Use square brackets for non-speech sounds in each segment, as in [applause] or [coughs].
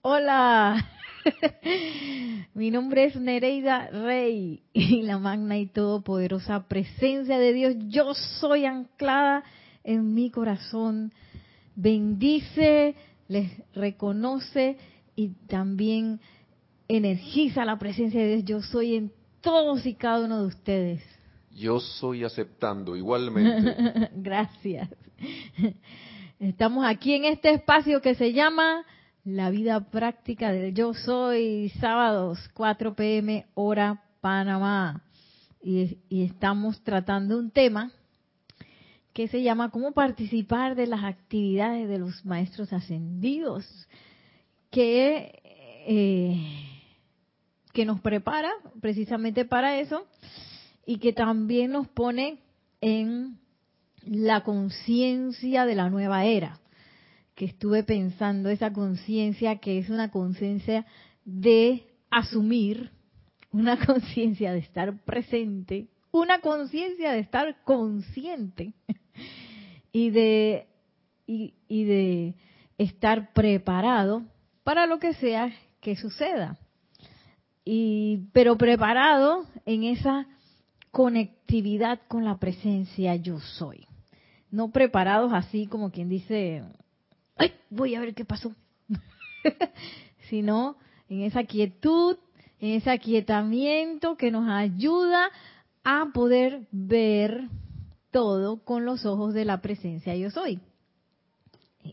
Hola, [laughs] mi nombre es Nereida Rey y la magna y todopoderosa presencia de Dios, yo soy anclada en mi corazón. Bendice, les reconoce y también energiza la presencia de Dios, yo soy en todos y cada uno de ustedes. Yo soy aceptando igualmente. [laughs] Gracias. Estamos aquí en este espacio que se llama La vida práctica del yo soy, sábados 4 pm hora Panamá. Y, estamos tratando un tema que se llama cómo participar de las actividades de los maestros ascendidos, que, eh, que nos prepara precisamente para eso y que también nos pone en la conciencia de la nueva era, que estuve pensando, esa conciencia que es una conciencia de asumir, una [laughs] conciencia de estar presente, una conciencia de estar consciente y de, y, de estar preparado para lo que sea que suceda. Y, pero preparado en esa conectividad con la presencia yo soy no preparados así como quien dice, ¡ay! Voy a ver qué pasó. [laughs] Sino en esa quietud, en ese aquietamiento que nos ayuda a poder ver todo con los ojos de la presencia yo soy.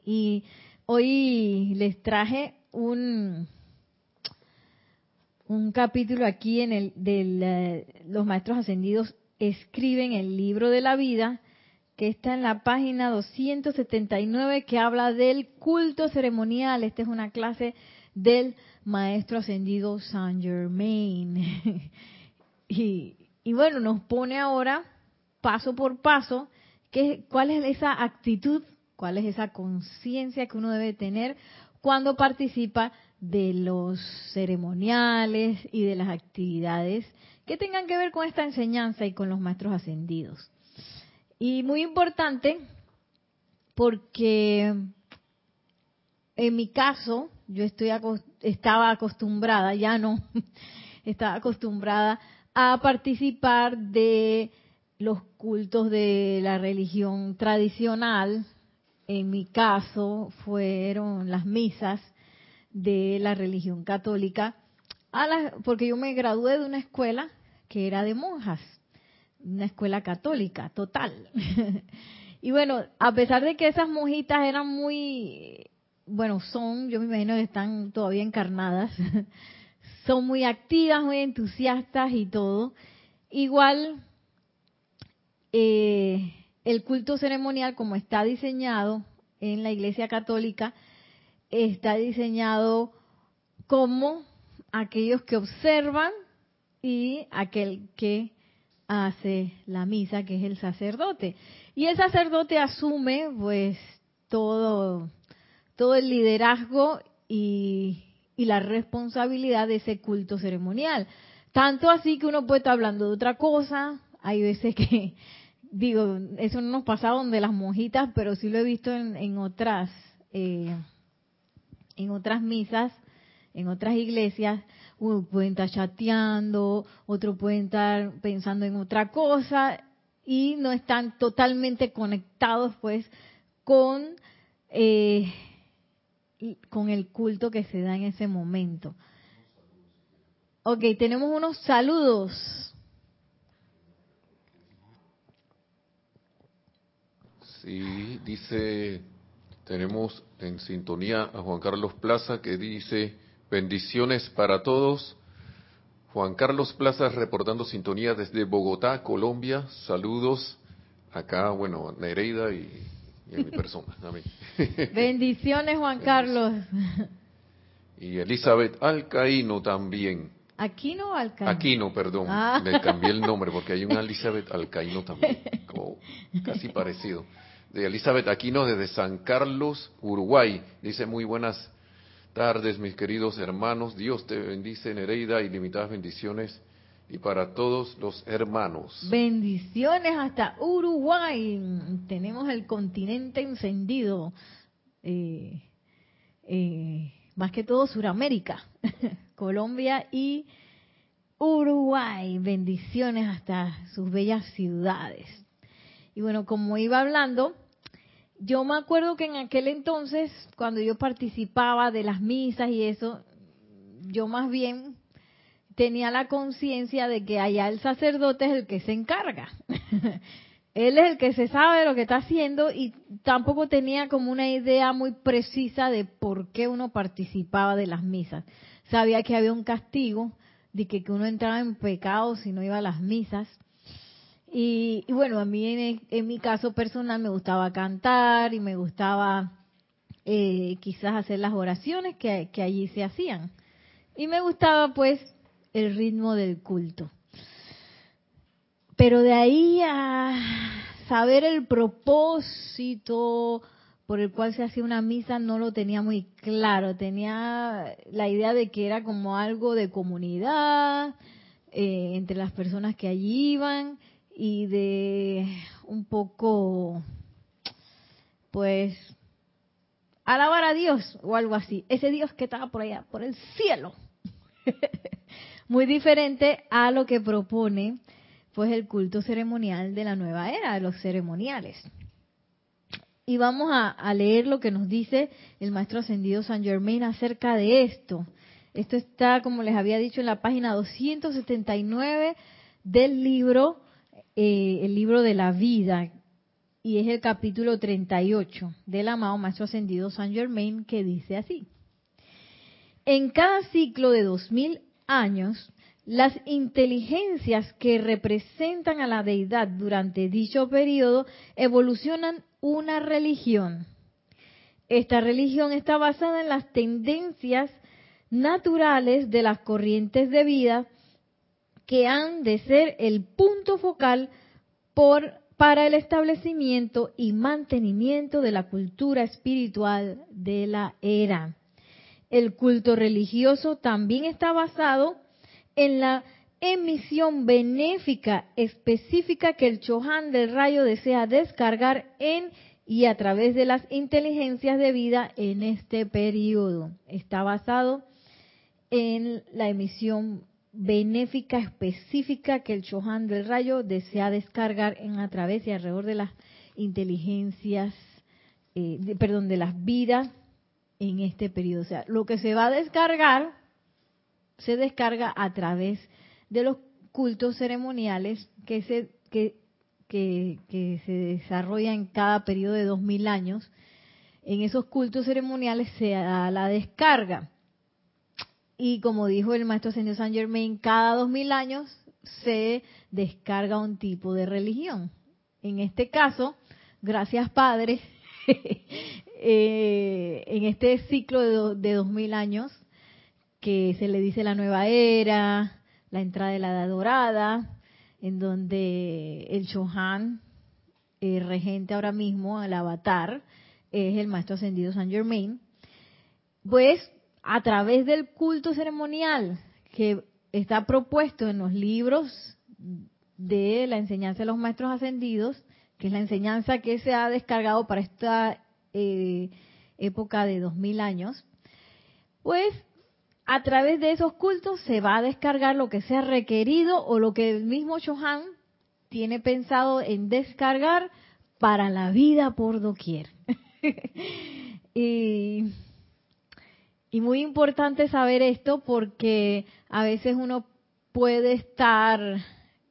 Y hoy les traje un, un capítulo aquí en el de eh, los maestros ascendidos escriben el libro de la vida que está en la página 279 que habla del culto ceremonial. Esta es una clase del maestro ascendido Saint Germain. [laughs] y, bueno, nos pone ahora paso por paso que, cuál es esa actitud, cuál es esa conciencia que uno debe tener cuando participa de los ceremoniales y de las actividades que tengan que ver con esta enseñanza y con los maestros ascendidos. Y muy importante porque en mi caso yo estoy estaba acostumbrada, ya no, [laughs] estaba acostumbrada a participar de los cultos de la religión tradicional. En mi caso fueron las misas de la religión católica, a porque yo me gradué de una escuela que era de monjas una escuela católica, total. [laughs] y bueno, a pesar de que esas monjitas eran muy, bueno, son, yo me imagino que están todavía encarnadas, [laughs] son muy activas, muy entusiastas y todo, igual eh, el culto ceremonial como está diseñado en la Iglesia Católica, está diseñado como aquellos que observan y aquel que hace la misa, que es el sacerdote. Y el sacerdote asume pues todo, todo el liderazgo y, y la responsabilidad de ese culto ceremonial. Tanto así que uno puede estar hablando de otra cosa, hay veces que, [laughs] digo, eso no nos pasa donde las monjitas, pero sí lo he visto en, en otras, eh, en otras misas, en otras iglesias, uno puede estar chateando, otro puede estar pensando en otra cosa y no están totalmente conectados pues con, eh, con el culto que se da en ese momento. Ok, tenemos unos saludos. Sí, dice, tenemos en sintonía a Juan Carlos Plaza que dice, Bendiciones para todos. Juan Carlos Plaza reportando sintonía desde Bogotá, Colombia. Saludos acá, bueno, Nereida y, y a mi persona. [laughs] Bendiciones, Juan Carlos. Y Elizabeth Alcaíno también. ¿Aquino o Alcaíno? Aquino, perdón. Ah. Le cambié el nombre porque hay una [laughs] Elizabeth Alcaíno también, casi parecido. De Elizabeth Aquino desde San Carlos, Uruguay. Dice muy buenas tardes, mis queridos hermanos. Dios te bendice, Nereida, ilimitadas bendiciones y para todos los hermanos. Bendiciones hasta Uruguay. Tenemos el continente encendido. Eh, eh, más que todo Suramérica, [laughs] Colombia y Uruguay. Bendiciones hasta sus bellas ciudades. Y bueno, como iba hablando, yo me acuerdo que en aquel entonces, cuando yo participaba de las misas y eso, yo más bien tenía la conciencia de que allá el sacerdote es el que se encarga. [laughs] Él es el que se sabe lo que está haciendo y tampoco tenía como una idea muy precisa de por qué uno participaba de las misas. Sabía que había un castigo, de que, uno entraba en pecado si no iba a las misas. Y, bueno, a mí en, mi caso personal me gustaba cantar y me gustaba eh, quizás hacer las oraciones que, que allí se hacían. Y me gustaba pues el ritmo del culto. Pero de ahí a saber el propósito por el cual se hacía una misa no lo tenía muy claro. Tenía la idea de que era como algo de comunidad eh, entre las personas que allí iban y de un poco, pues, alabar a Dios o algo así. Ese Dios que estaba por allá, por el cielo. [laughs] muy diferente a lo que propone pues el culto ceremonial de la nueva era, de los ceremoniales. Y vamos a, leer lo que nos dice el maestro ascendido San Germain acerca de esto. Esto está, como les había dicho, en la página 279 del libro, eh, el libro de la vida, y es el capítulo 38 del amado maestro ascendido San Germain, que dice así. En cada ciclo de 2000 años, las inteligencias que representan a la deidad durante dicho periodo evolucionan una religión. Esta religión está basada en las tendencias naturales de las corrientes de vida que han de ser el punto focal por, para el establecimiento y mantenimiento de la cultura espiritual de la era. El culto religioso también está basado en la emisión benéfica específica que el Chohan del rayo desea descargar en y a través de las inteligencias de vida en este periodo. Está basado en la emisión benéfica específica que el Chohan del rayo desea descargar en a través y alrededor de las inteligencias, eh, perdón, de las vidas en este periodo. O sea, lo que se va a descargar se descarga a través de los cultos ceremoniales que se, que, que, se desarrollan en cada periodo de dos mil años. En esos cultos ceremoniales se da la descarga. Y como dijo el maestro señor Saint Germain, cada dos mil años se descarga un tipo de religión. En este caso, gracias Padre, [laughs] eh, en este ciclo de, de dos mil años que se le dice la nueva era, la entrada de la edad dorada, en donde el Chohan, el regente ahora mismo, el avatar, es el maestro ascendido San Germain, pues a través del culto ceremonial que está propuesto en los libros de la enseñanza de los maestros ascendidos, que es la enseñanza que se ha descargado para esta eh, época de dos mil años, pues a través de esos cultos se va a descargar lo que sea requerido o lo que el mismo Chohan tiene pensado en descargar para la vida por doquier. [laughs] y, muy importante saber esto porque a veces uno puede estar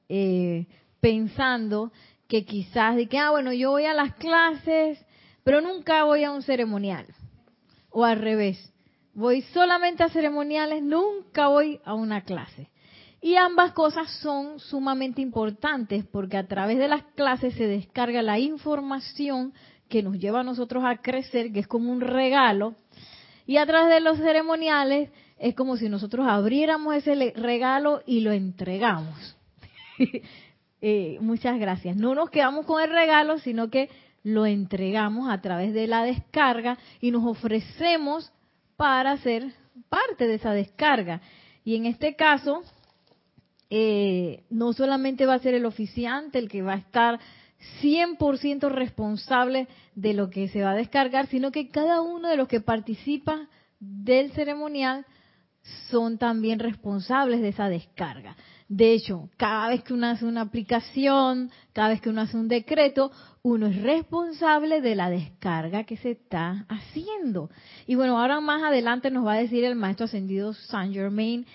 eh, pensando que quizás de que, ah, bueno, yo voy a las clases, pero nunca voy a un ceremonial. O al revés voy solamente a ceremoniales, nunca voy a una clase. Y ambas cosas son sumamente importantes porque a través de las clases se descarga la información que nos lleva a nosotros a crecer, que es como un regalo. Y a través de los ceremoniales es como si nosotros abriéramos ese regalo y lo entregamos. [laughs] Eh, muchas gracias. No nos quedamos con el regalo, sino que lo entregamos a través de la descarga y nos ofrecemos para ser parte de esa descarga. Y en este caso, eh, no solamente va a ser el oficiante el que va a estar 100% responsable de lo que se va a descargar, sino que cada uno de los que participa del ceremonial son también responsables de esa descarga. De hecho, cada vez que uno hace una aplicación, cada vez que uno hace un decreto, uno es responsable de la descarga que se está haciendo. Y bueno, ahora más adelante nos va a decir el maestro ascendido Saint Germain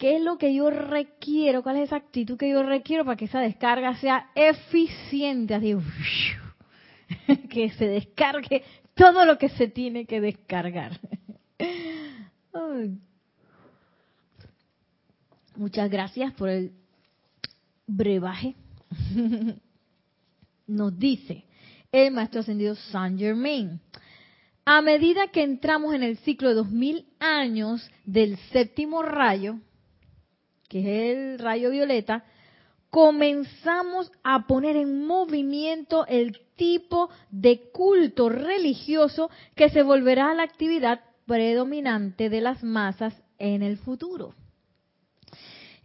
qué es lo que yo requiero, cuál es esa actitud que yo requiero para que esa descarga sea eficiente, [laughs] que se descargue todo lo que se tiene que descargar. Muchas gracias por el brebaje. [laughs] Nos dice el maestro ascendido Saint Germain. A medida que entramos en el ciclo de dos mil años del séptimo rayo, que es el rayo violeta, comenzamos a poner en movimiento el tipo de culto religioso que se volverá a la actividad predominante de las masas en el futuro.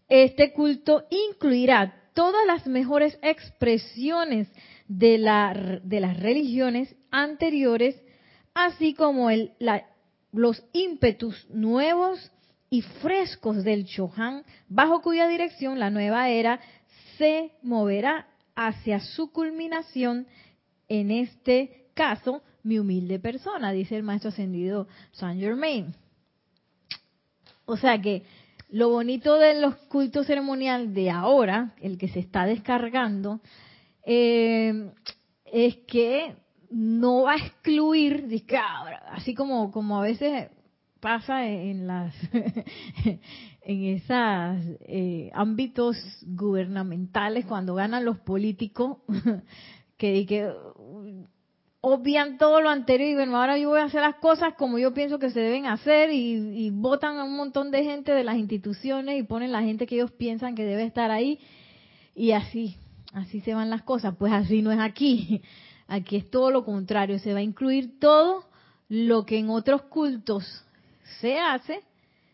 Este culto incluirá todas las mejores expresiones de, la, de las religiones anteriores, así como los ímpetus nuevos y frescos del Chohan, bajo cuya dirección la nueva era se moverá hacia su culminación, en este caso, mi humilde persona, dice el maestro ascendido Saint Germain. O sea que lo bonito de los cultos ceremoniales de ahora, el que se está descargando, eh, es que no va a excluir, así como, como a veces pasa en las [laughs] en esos eh, ámbitos gubernamentales cuando ganan los políticos [laughs] que, que obvian todo lo anterior y bueno, ahora yo voy a hacer las cosas como yo pienso que se deben hacer y, votan a un montón de gente de las instituciones y ponen la gente que ellos piensan que debe estar ahí y así, así se van las cosas. Pues así no es aquí. [laughs] Aquí es todo lo contrario, se va a incluir todo lo que en otros cultos se hace,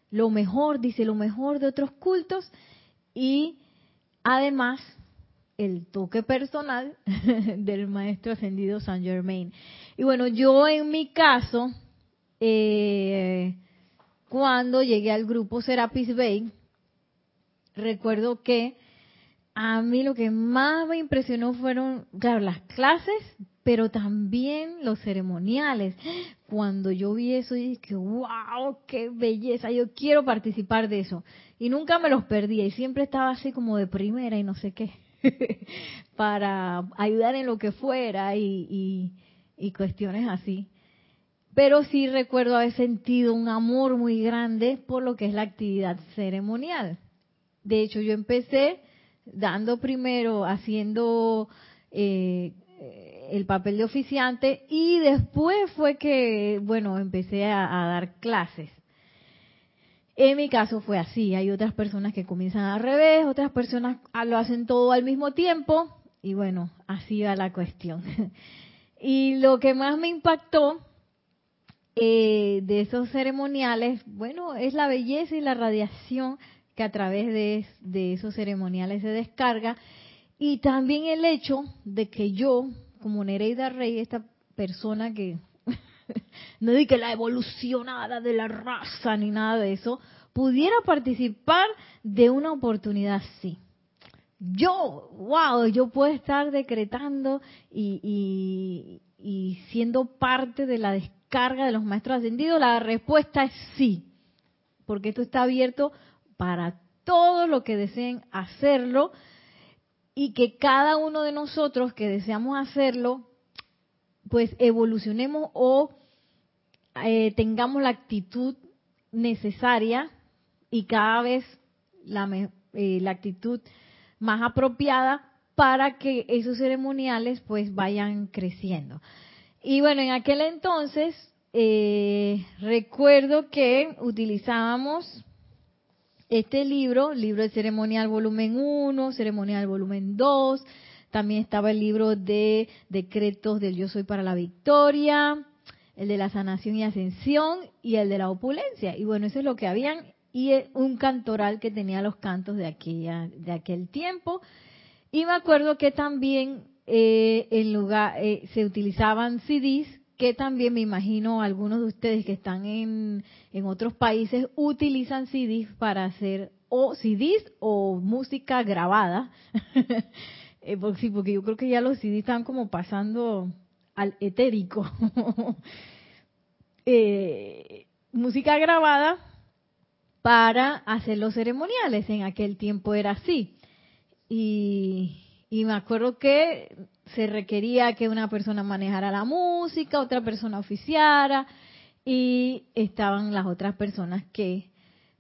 lo mejor, dice lo mejor de otros cultos y además el toque personal [laughs] del maestro ascendido San Germain. Y bueno, yo en mi caso, eh, cuando llegué al grupo Serapis Bay, recuerdo que a mí lo que más me impresionó fueron, claro, las clases, pero también los ceremoniales. Cuando yo vi eso, dije, wow, qué belleza, yo quiero participar de eso. Y nunca me los perdía y siempre estaba así como de primera y no sé qué. [laughs] para ayudar en lo que fuera y, cuestiones así. Pero sí recuerdo haber sentido un amor muy grande por lo que es la actividad ceremonial. De hecho, yo empecé dando primero, haciendo eh, el papel de oficiante y después fue que, bueno, empecé a dar clases. En mi caso fue así. Hay otras personas que comienzan al revés, otras personas lo hacen todo al mismo tiempo. Y bueno, así va la cuestión. [laughs] y lo que más me impactó eh, de esos ceremoniales, bueno, es la belleza y la radiación que a través de, de esos ceremoniales se descarga. Y también el hecho de que yo, como Nereida Rey, esta persona que [laughs] no di la evolucionada de la raza ni nada de eso, pudiera participar de una oportunidad así. Yo, wow, yo puedo estar decretando y, y siendo parte de la descarga de los maestros ascendidos. La respuesta es sí, porque esto está abierto para todos los que deseen hacerlo y que cada uno de nosotros que deseamos hacerlo, pues evolucionemos o eh, tengamos la actitud necesaria y cada vez la, eh, la actitud más apropiada para que esos ceremoniales pues vayan creciendo. Y bueno, en aquel entonces eh, recuerdo que utilizábamos este libro, libro de ceremonial volumen 1, ceremonial volumen 2, también estaba el libro de decretos del yo soy para la victoria, el de la sanación y ascensión y el de la opulencia. Y bueno, eso es lo que habían y un cantoral que tenía los cantos de aquella de aquel tiempo. Y me acuerdo que también eh, en lugar eh, se utilizaban CDs que también me imagino algunos de ustedes que están en, en otros países utilizan CDs para hacer o CDs o música grabada. [laughs] Eh, porque yo creo que ya los CDs están como pasando al etérico. [laughs] eh, música grabada para hacer los ceremoniales. En aquel tiempo era así. Y, y me acuerdo que se requería que una persona manejara la música, otra persona oficiara y estaban las otras personas que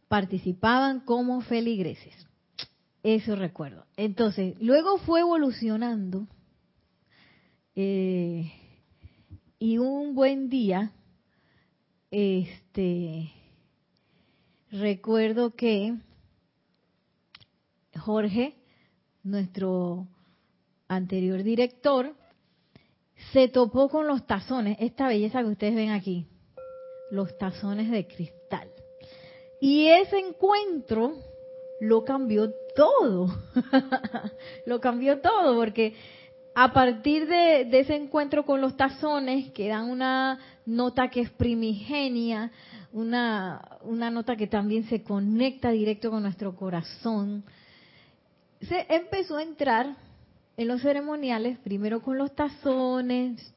participaban como feligreses. Eso recuerdo. Entonces, luego fue evolucionando eh, y un buen día, este, recuerdo que Jorge, nuestro anterior director, se topó con los tazones, esta belleza que ustedes ven aquí, los tazones de cristal. Y ese encuentro lo cambió todo, [laughs] lo cambió todo, porque a partir de, ese encuentro con los tazones, que dan una nota que es primigenia, una, una nota que también se conecta directo con nuestro corazón, se empezó a entrar en los ceremoniales, primero con los tazones,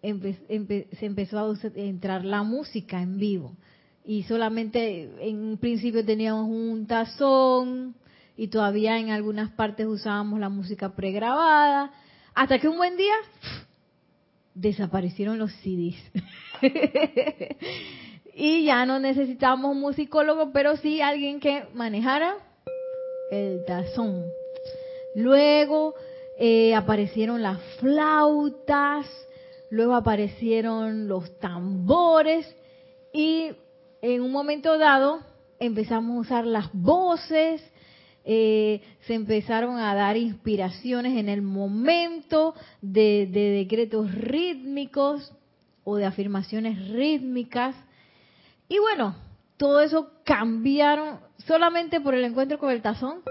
se empezó a entrar la música en vivo. Y solamente en un principio teníamos un tazón y todavía en algunas partes usábamos la música pregrabada, hasta que un buen día desaparecieron los CDs. [laughs] y ya no necesitábamos un musicólogo, pero sí alguien que manejara el tazón. Luego eh, aparecieron las flautas, luego aparecieron los tambores y en un momento dado empezamos a usar las voces, eh, se empezaron a dar inspiraciones en el momento de, de decretos rítmicos o de afirmaciones rítmicas. Y bueno, todo eso cambiaron solamente por el encuentro con el tazón.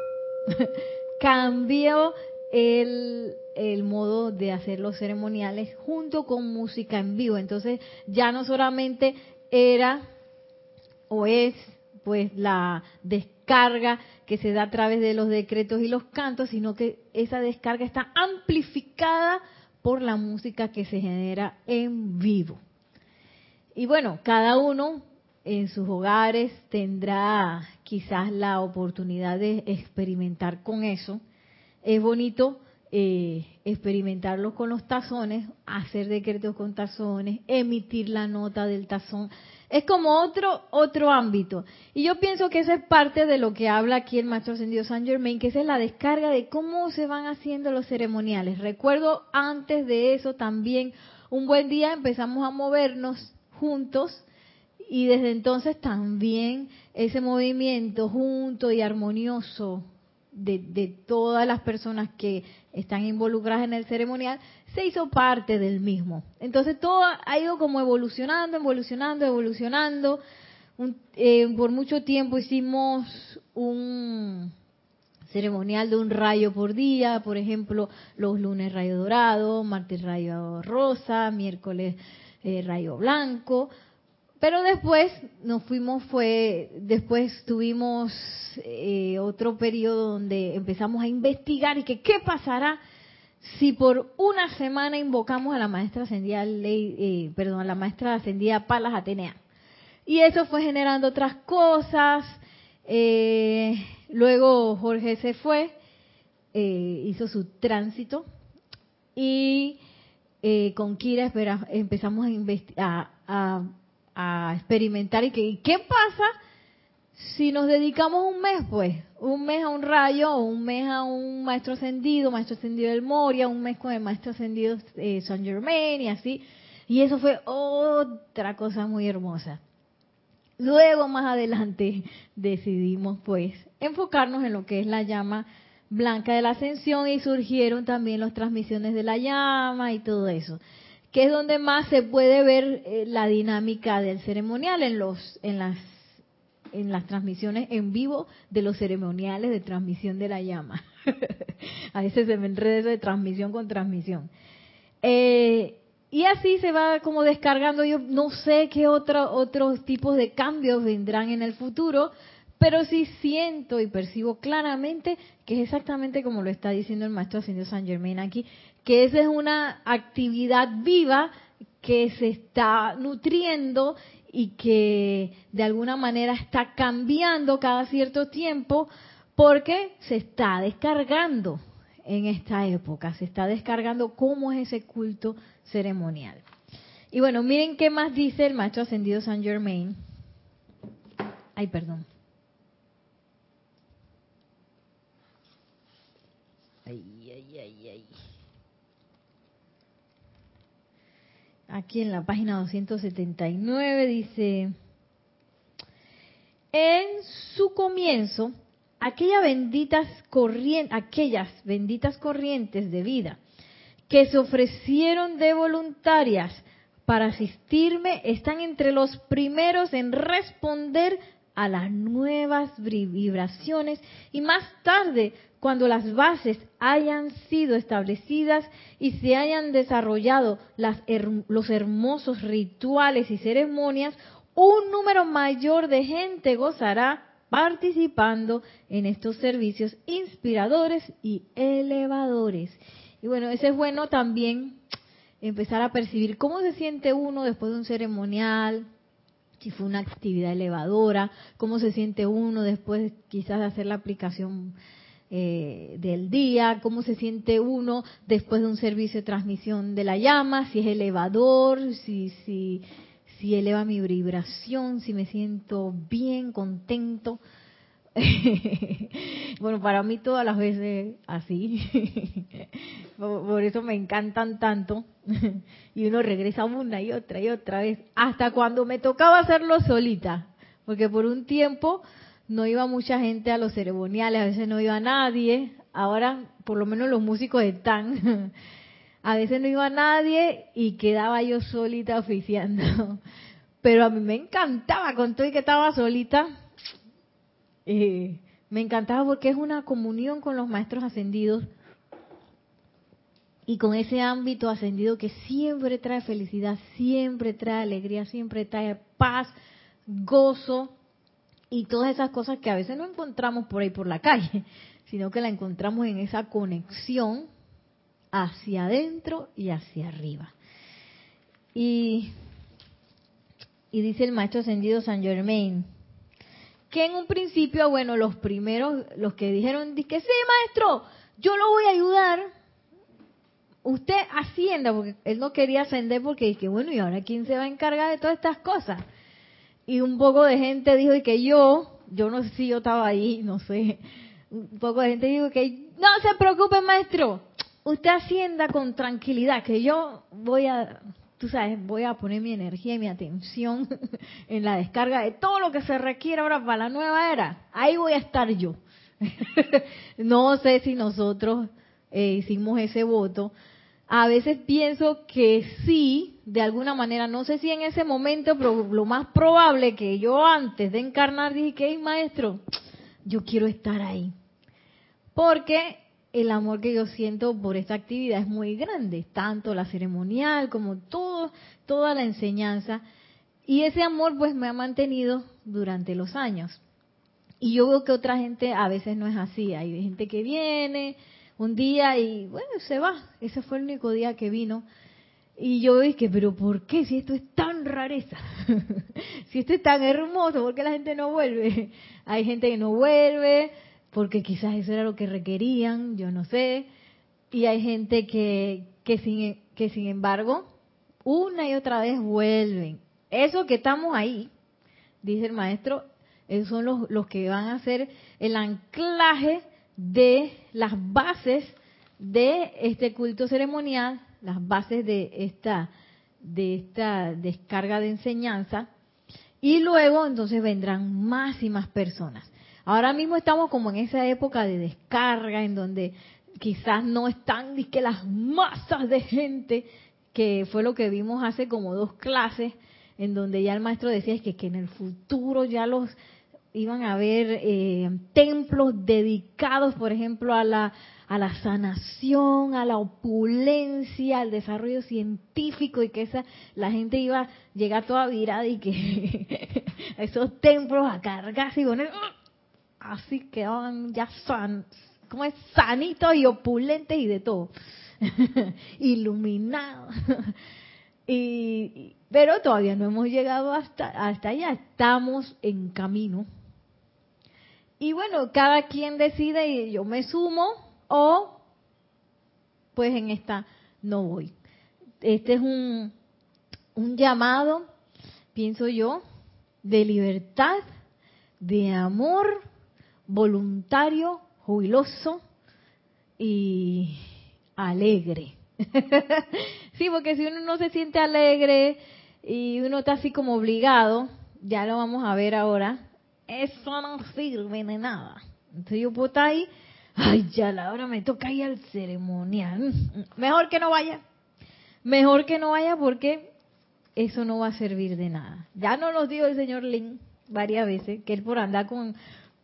[laughs] cambió el, modo de hacer los ceremoniales junto con música en vivo. Entonces ya no solamente era o es pues la descarga que se da a través de los decretos y los cantos, sino que esa descarga está amplificada por la música que se genera en vivo. Y bueno, cada uno en sus hogares tendrá quizás la oportunidad de experimentar con eso. Es bonito eh, experimentarlo con los tazones, hacer decretos con tazones, emitir la nota del tazón. Es como otro otro ámbito. Y yo pienso que eso es parte de lo que habla aquí el Maestro Ascendido San Germain, que esa es la descarga de cómo se van haciendo los ceremoniales. Recuerdo antes de eso también, un buen día empezamos a movernos juntos y desde entonces también ese movimiento junto y armonioso de, todas las personas que están involucradas en el ceremonial se hizo parte del mismo. Entonces todo ha ido como evolucionando, evolucionando, evolucionando. Eh, por mucho tiempo hicimos un ceremonial de un rayo por día, por ejemplo, los lunes rayo dorado, martes rayo rosa, miércoles eh, rayo blanco. Pero después nos fuimos, fue, después tuvimos eh, otro periodo donde empezamos a investigar y que qué pasará si por una semana invocamos a la maestra ascendida, eh, perdón, a la maestra ascendida Palas Atenea. Y eso fue generando otras cosas. Eh, luego Jorge se fue, hizo su tránsito y con Kira empezamos a, investigar a experimentar y que qué pasa si nos dedicamos un mes, pues, un mes a un rayo, un mes a un maestro ascendido, maestro ascendido del Moria, un mes con el maestro ascendido eh, San Germain y así. Y eso fue otra cosa muy hermosa. Luego, más adelante, [laughs] decidimos, pues, enfocarnos en lo que es la llama blanca de la ascensión y surgieron también las transmisiones de la llama y todo eso que es donde más se puede ver eh, la dinámica del ceremonial en los en las en las transmisiones en vivo de los ceremoniales de transmisión de la llama. [laughs] a veces se me enreda eso de transmisión con transmisión. Eh, y así se va como descargando. Yo no sé qué otro, otros tipos de cambios vendrán en el futuro, pero sí siento y percibo claramente que es exactamente como lo está diciendo el maestro Ascendido San Germain aquí, que esa es una actividad viva que se está nutriendo y que de alguna manera está cambiando cada cierto tiempo porque se está descargando en esta época, se está descargando cómo es ese culto ceremonial. Y bueno, miren qué más dice el maestro ascendido San Germain. Ay, perdón. Ay, ay, ay, ay. Aquí en la página 279 dice, en su comienzo, aquellas benditas, corrientes, aquellas benditas corrientes de vida que se ofrecieron de voluntarias para asistirme están entre los primeros en responder a las nuevas vibraciones y más tarde, cuando las bases hayan sido establecidas y se hayan desarrollado las, los hermosos rituales y ceremonias, un número mayor de gente gozará participando en estos servicios inspiradores y elevadores. Y bueno, ese es bueno también empezar a percibir cómo se siente uno después de un ceremonial, si fue una actividad elevadora, cómo se siente uno después quizás de hacer la aplicación eh, del día, cómo se siente uno después de un servicio de transmisión de la llama, si es elevador, si, si, si eleva mi vibración, si me siento bien, contento. [laughs] bueno, para mí todas las veces así. [laughs] por, eso me encantan tanto. [laughs] y uno regresa una y otra y otra vez. Hasta cuando me tocaba hacerlo solita. Porque por un tiempo no iba mucha gente a los ceremoniales, a veces no iba nadie. Ahora, por lo menos los músicos están. [laughs] a veces no iba nadie y quedaba yo solita oficiando. [laughs] Pero a mí me encantaba con todo y que estaba solita eh, me encantaba porque es una comunión con los maestros ascendidos y con ese ámbito ascendido que siempre trae felicidad, siempre trae alegría, siempre trae paz, gozo y todas esas cosas que a veces no encontramos por ahí por la calle, [laughs] sino que la encontramos en esa conexión hacia adentro y hacia arriba. Y, y dice el maestro ascendido San Germain, que en un principio, bueno, los primeros, los que dijeron, que sí, maestro, yo lo voy a ayudar, usted ascienda, porque él no quería ascender porque dije, bueno, ¿y ahora quién se va a encargar de todas estas cosas? Y un poco de gente dijo y que yo, yo no sé si yo estaba ahí, [laughs] no sé, un poco de gente dijo que no se preocupe, maestro, usted ascienda con tranquilidad, que yo voy a tú sabes, voy a poner mi energía y mi atención [laughs] en la descarga de todo lo que se requiere ahora para la nueva era. Ahí voy a estar yo. [laughs] no sé si nosotros eh, hicimos ese voto. A veces pienso que sí, de alguna manera, no sé si en ese momento, pero lo más probable que yo antes de encarnar dije que, maestro, yo quiero estar ahí. Porque el amor que yo siento por esta actividad es muy grande, tanto la ceremonial como todo, toda la enseñanza. Y ese amor pues me ha mantenido durante los años. Y yo veo que otra gente a veces no es así. Hay gente que viene un día y bueno, se va. Ese fue el único día que vino. Y yo dije, pero ¿por qué? Si esto es tan rareza, [laughs] si esto es tan hermoso, ¿por qué la gente no vuelve? [laughs] Hay gente que no vuelve, porque quizás eso era lo que requerían, yo no sé. Y hay gente que, que, sin, que sin embargo, una y otra vez vuelven. Eso que estamos ahí, dice el maestro, esos son los, los que van a hacer el anclaje de las bases de este culto ceremonial, las bases de esta, de esta descarga de enseñanza, y luego entonces vendrán más y más personas. Ahora mismo estamos como en esa época de descarga en donde quizás no están que las masas de gente, que fue lo que vimos hace como dos clases, en donde ya el maestro decía es que, que en el futuro ya los iban a haber eh, templos dedicados, por ejemplo, a la, a la sanación, a la opulencia, al desarrollo científico y que esa la gente iba a llegar toda virada y que [laughs] esos templos a cargarse y poner ¡ah! así quedaban ya san, como es sanitos y opulentes y de todo, [laughs] iluminados. y, pero todavía no hemos llegado hasta, hasta allá, estamos en camino. Y bueno, cada quien decide y yo me sumo o pues en esta no voy. Este es un, un llamado, pienso yo, de libertad, de amor voluntario, jubiloso y alegre. [laughs] sí, porque si uno no se siente alegre y uno está así como obligado, ya lo vamos a ver ahora, eso no sirve de nada. Entonces yo puedo estar ahí, ay, ya la hora me toca ir al ceremonial. Mejor que no vaya. Mejor que no vaya porque eso no va a servir de nada. Ya nos lo dijo el señor Lin varias veces, que él por andar con,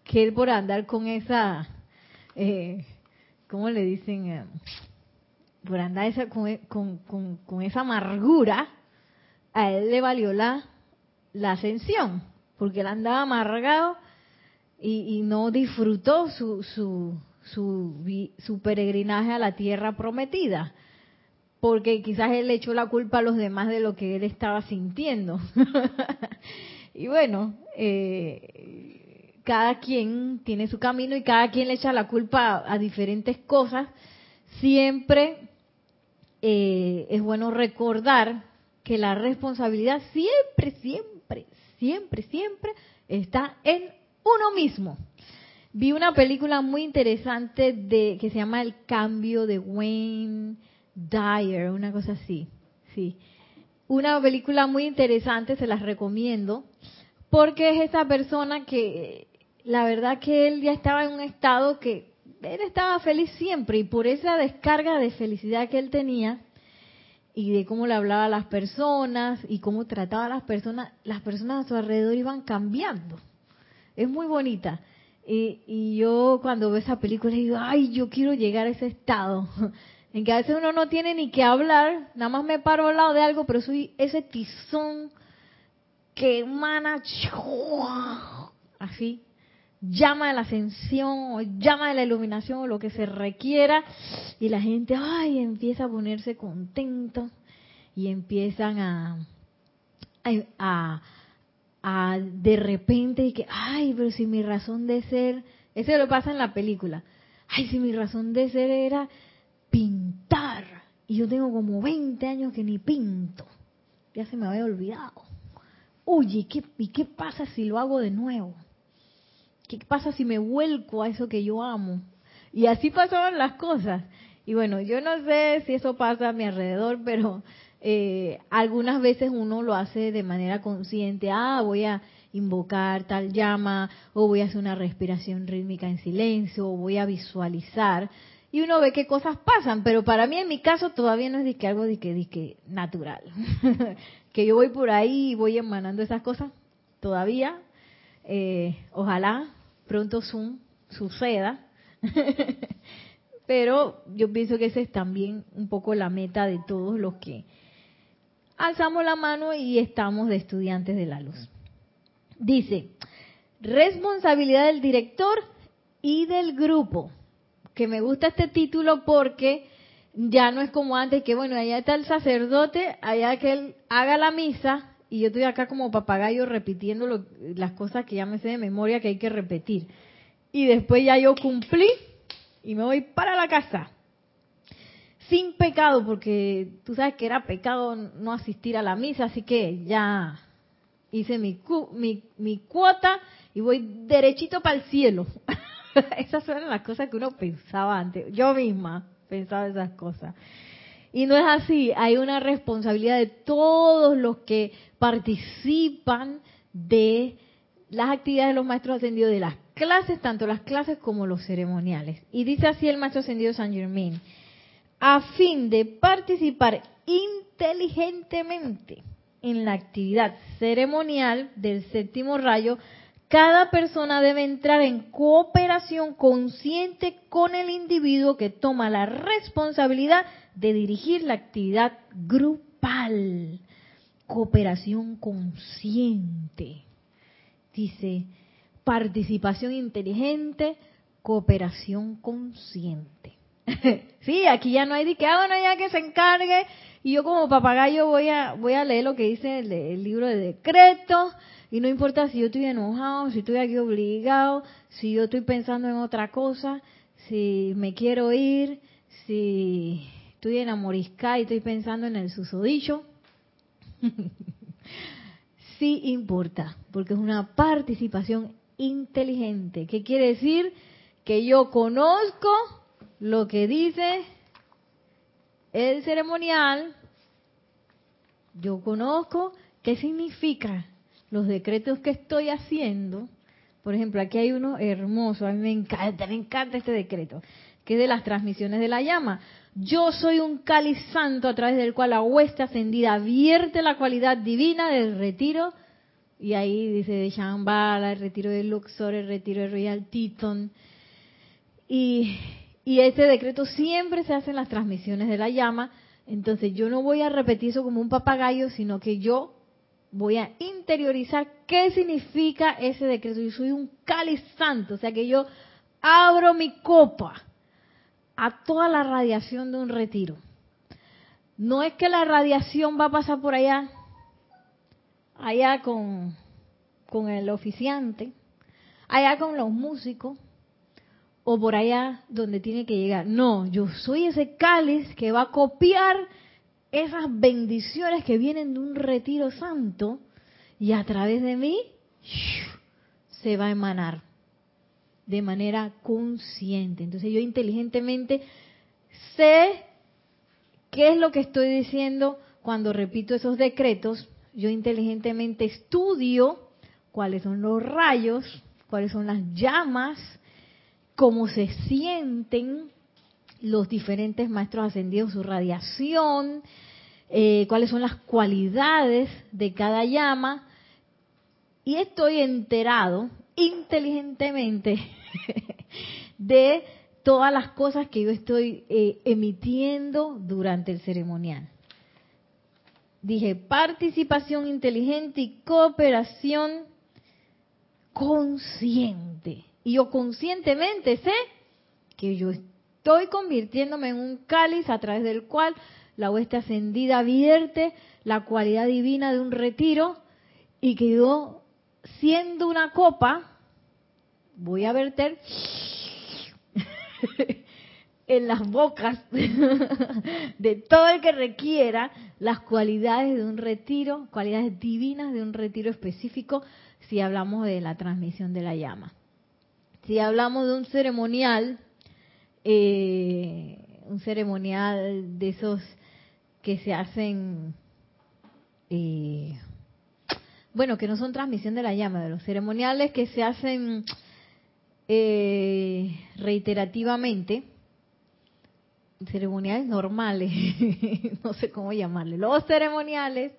que él por andar con esa, eh, ¿cómo le dicen? Eh, por andar esa, con, con, esa amargura, a él le valió la, la ascensión, porque él andaba amargado y, no disfrutó su, su, su, su peregrinaje a la tierra prometida porque quizás él echó la culpa a los demás de lo que él estaba sintiendo. [laughs] y bueno, eh, cada quien tiene su camino y cada quien le echa la culpa a, diferentes cosas. Siempre eh, es bueno recordar que la responsabilidad siempre, siempre, siempre, siempre está en uno mismo. Vi una película muy interesante de que se llama El cambio de Wayne Dyer, una cosa así. Sí. Una película muy interesante, se las recomiendo, porque es esa persona que la verdad que él ya estaba en un estado que él estaba feliz siempre y por esa descarga de felicidad que él tenía y de cómo le hablaba a las personas y cómo trataba a las personas, las personas a su alrededor iban cambiando. Es muy bonita. Y, y yo cuando veo esa película digo, ay, yo quiero llegar a ese estado [laughs] en que a veces uno no tiene ni que hablar, nada más me paro al lado de algo, pero soy ese tizón que emana [laughs] así, llama de la ascensión o llama de la iluminación o lo que se requiera y la gente, ay, empieza a ponerse contento y empiezan a, a, a, de repente y que, ay, pero si mi razón de ser, eso lo pasa en la película, ay, si mi razón de ser era pintar. Y yo tengo como 20 años que ni pinto. Ya se me había olvidado. Oye, ¿qué, ¿y qué pasa si lo hago de nuevo? ¿Qué pasa si me vuelco a eso que yo amo? Y así pasaban las cosas. Y bueno, yo no sé si eso pasa a mi alrededor, [laughs] pero eh, algunas veces uno lo hace de manera consciente. Ah, voy a invocar tal llama, o voy a hacer una respiración rítmica en silencio, o voy a visualizar y uno ve qué cosas pasan, pero para mí en mi caso todavía no es de que algo de que, natural, [laughs] que yo voy por ahí y voy emanando esas cosas, todavía, eh, ojalá pronto suceda, [laughs] pero yo pienso que esa es también un poco la meta de todos los que alzamos la mano y estamos de estudiantes de la luz. Dice, responsabilidad del director y del grupo que me gusta este título porque ya no es como antes, que bueno, allá está el sacerdote, allá que él haga la misa y yo estoy acá como papagayo repitiendo las cosas que ya me sé de memoria que hay que repetir. Y después ya yo cumplí y me voy para la casa. Sin pecado, porque tú sabes que era pecado no asistir a la misa, así que ya hice mi, mi, mi cuota y voy derechito para el cielo. [laughs] esas eran las cosas que uno pensaba antes. Yo misma pensaba esas cosas. Y no es así, hay una responsabilidad de todos los que participan de las actividades de los maestros ascendidos, de las clases, tanto las clases como los ceremoniales. Y dice así el maestro ascendido San Germain, a fin de participar inteligentemente en la actividad ceremonial del séptimo rayo, cada persona debe entrar en cooperación consciente con el individuo que toma la responsabilidad de dirigir la actividad grupal. Cooperación consciente. Dice, participación inteligente, cooperación consciente. [laughs] sí, aquí ya no hay de que, ah, bueno, ya que se encargue. Y yo como papagayo voy a, voy a leer lo que dice el, el libro de decretos. Y no importa si yo estoy enojado, si estoy aquí obligado, si yo estoy pensando en otra cosa, si me quiero ir, si estoy enamoriscada y estoy pensando en el susodicho. [laughs] sí importa, porque es una participación inteligente. ¿Qué quiere decir? Que yo conozco lo que dice el ceremonial, yo conozco qué significa los decretos que estoy haciendo. Por ejemplo, aquí hay uno hermoso, a mí me encanta, me encanta este decreto, que es de las transmisiones de la llama. Yo soy un cáliz santo a través del cual la hueste ascendida vierte la cualidad divina del retiro. Y ahí dice de Shambhala, el retiro de Luxor, el retiro de Royal Teton. Y y ese decreto siempre se hace en las transmisiones de la llama. Entonces yo no voy a repetir eso como un papagayo, sino que yo voy a interiorizar qué significa ese decreto. Yo soy un cáliz santo, o sea que yo abro mi copa a toda la radiación de un retiro. No es que la radiación va a pasar por allá, allá con, con el oficiante, allá con los músicos, o por allá donde tiene que llegar. No, yo soy ese cáliz que va a copiar esas bendiciones que vienen de un retiro santo y a través de mí se va a emanar de manera consciente. Entonces yo inteligentemente sé qué es lo que estoy diciendo cuando repito esos decretos. Yo inteligentemente estudio cuáles son los rayos, cuáles son las llamas cómo se sienten los diferentes maestros ascendidos, su radiación, eh, cuáles son las cualidades de cada llama. Y estoy enterado inteligentemente [laughs] de todas las cosas que yo estoy eh, emitiendo durante el ceremonial. Dije participación inteligente y cooperación consciente. Y yo conscientemente sé que yo estoy convirtiéndome en un cáliz a través del cual la hueste ascendida vierte la cualidad divina de un retiro y que yo, siendo una copa, voy a verter [laughs] en las bocas [laughs] de todo el que requiera las cualidades de un retiro, cualidades divinas de un retiro específico, si hablamos de la transmisión de la llama. Si hablamos de un ceremonial, eh, un ceremonial de esos que se hacen, eh, bueno, que no son transmisión de la llama, de los ceremoniales que se hacen eh, reiterativamente, ceremoniales normales, [laughs] no sé cómo llamarle, los ceremoniales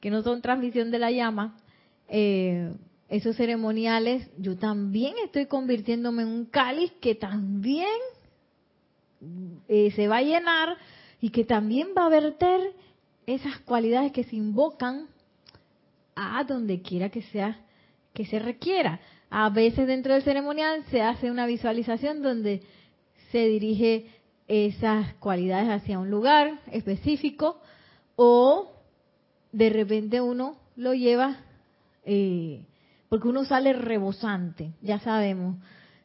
que no son transmisión de la llama, eh, esos ceremoniales, yo también estoy convirtiéndome en un cáliz que también eh, se va a llenar y que también va a verter esas cualidades que se invocan a donde quiera que sea que se requiera. A veces dentro del ceremonial se hace una visualización donde se dirige esas cualidades hacia un lugar específico o de repente uno lo lleva eh, porque uno sale rebosante, ya sabemos,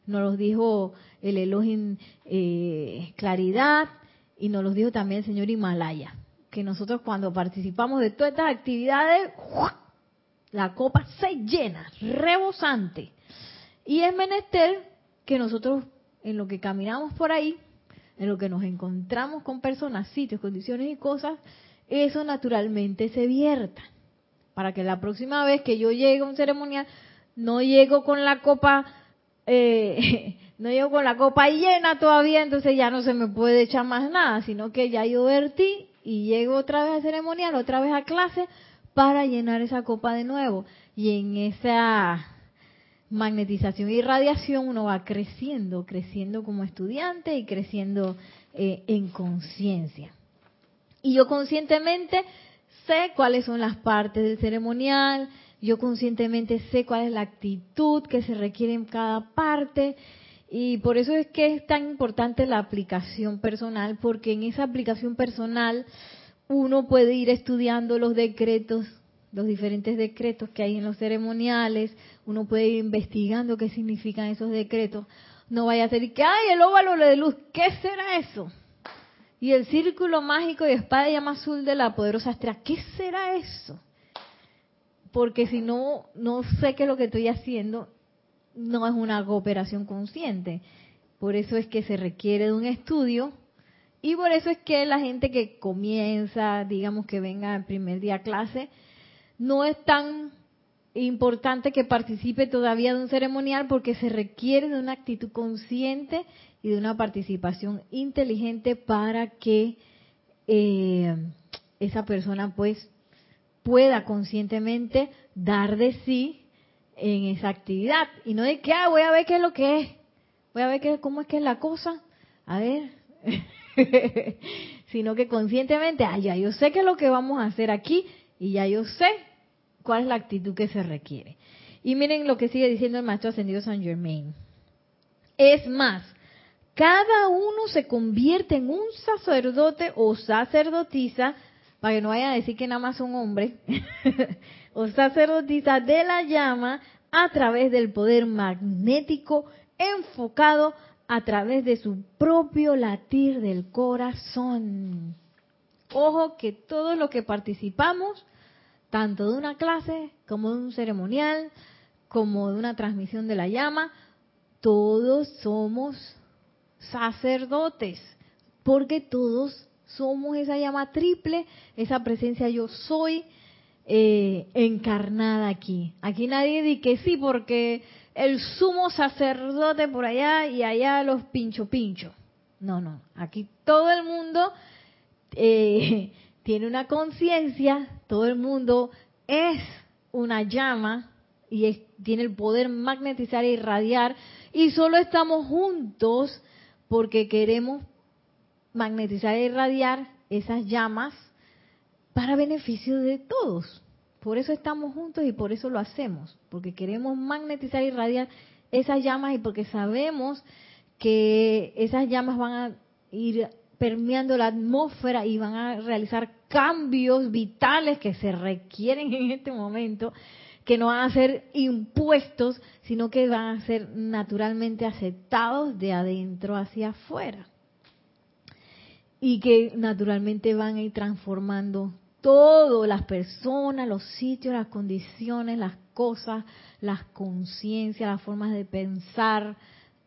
nos lo dijo el Elohim eh, Claridad y nos lo dijo también el señor Himalaya, que nosotros cuando participamos de todas estas actividades, la copa se llena, rebosante. Y es menester que nosotros, en lo que caminamos por ahí, en lo que nos encontramos con personas, sitios, condiciones y cosas, eso naturalmente se vierta para que la próxima vez que yo llegue a un ceremonial no llego con la copa eh, [laughs] no llego con la copa llena todavía, entonces ya no se me puede echar más nada, sino que ya yo vertí y llego otra vez a ceremonial, otra vez a clase para llenar esa copa de nuevo. Y en esa magnetización y radiación uno va creciendo, creciendo como estudiante y creciendo eh, en conciencia. Y yo conscientemente sé cuáles son las partes del ceremonial, yo conscientemente sé cuál es la actitud que se requiere en cada parte. Y por eso es que es tan importante la aplicación personal, porque en esa aplicación personal uno puede ir estudiando los decretos, los diferentes decretos que hay en los ceremoniales, uno puede ir investigando qué significan esos decretos. No vaya a ser que, ay, el óvalo de luz, ¿qué será eso? Y el círculo mágico y espada de llama azul de la poderosa estrella, ¿qué será eso? Porque si no, no sé qué es lo que estoy haciendo, no es una cooperación consciente. Por eso es que se requiere de un estudio y por eso es que la gente que comienza, digamos que venga el primer día a clase, no es tan importante que participe todavía de un ceremonial porque se requiere de una actitud consciente y de una participación inteligente para que eh, esa persona pues pueda conscientemente dar de sí en esa actividad. Y no de que ah, voy a ver qué es lo que es voy a ver qué, cómo es que es la cosa a ver [laughs] sino que conscientemente ah ya yo sé qué es lo que vamos a hacer aquí y ya yo sé cuál es la actitud que se requiere y miren lo que sigue diciendo el maestro ascendido San Germain. Es más cada uno se convierte en un sacerdote o sacerdotisa, para que no vayan a decir que nada más son hombres, [laughs] o sacerdotisa de la llama a través del poder magnético enfocado a través de su propio latir del corazón. Ojo que todos los que participamos, tanto de una clase como de un ceremonial, como de una transmisión de la llama, todos somos sacerdotes, porque todos somos esa llama triple, esa presencia yo soy eh, encarnada aquí. Aquí nadie dice que sí, porque el sumo sacerdote por allá y allá los pincho pincho. No, no, aquí todo el mundo eh, [laughs] tiene una conciencia, todo el mundo es una llama y tiene el poder magnetizar e irradiar y solo estamos juntos porque queremos magnetizar y irradiar esas llamas para beneficio de todos. Por eso estamos juntos y por eso lo hacemos, porque queremos magnetizar y irradiar esas llamas y porque sabemos que esas llamas van a ir permeando la atmósfera y van a realizar cambios vitales que se requieren en este momento que no van a ser impuestos, sino que van a ser naturalmente aceptados de adentro hacia afuera. Y que naturalmente van a ir transformando todo, las personas, los sitios, las condiciones, las cosas, las conciencias, las formas de pensar,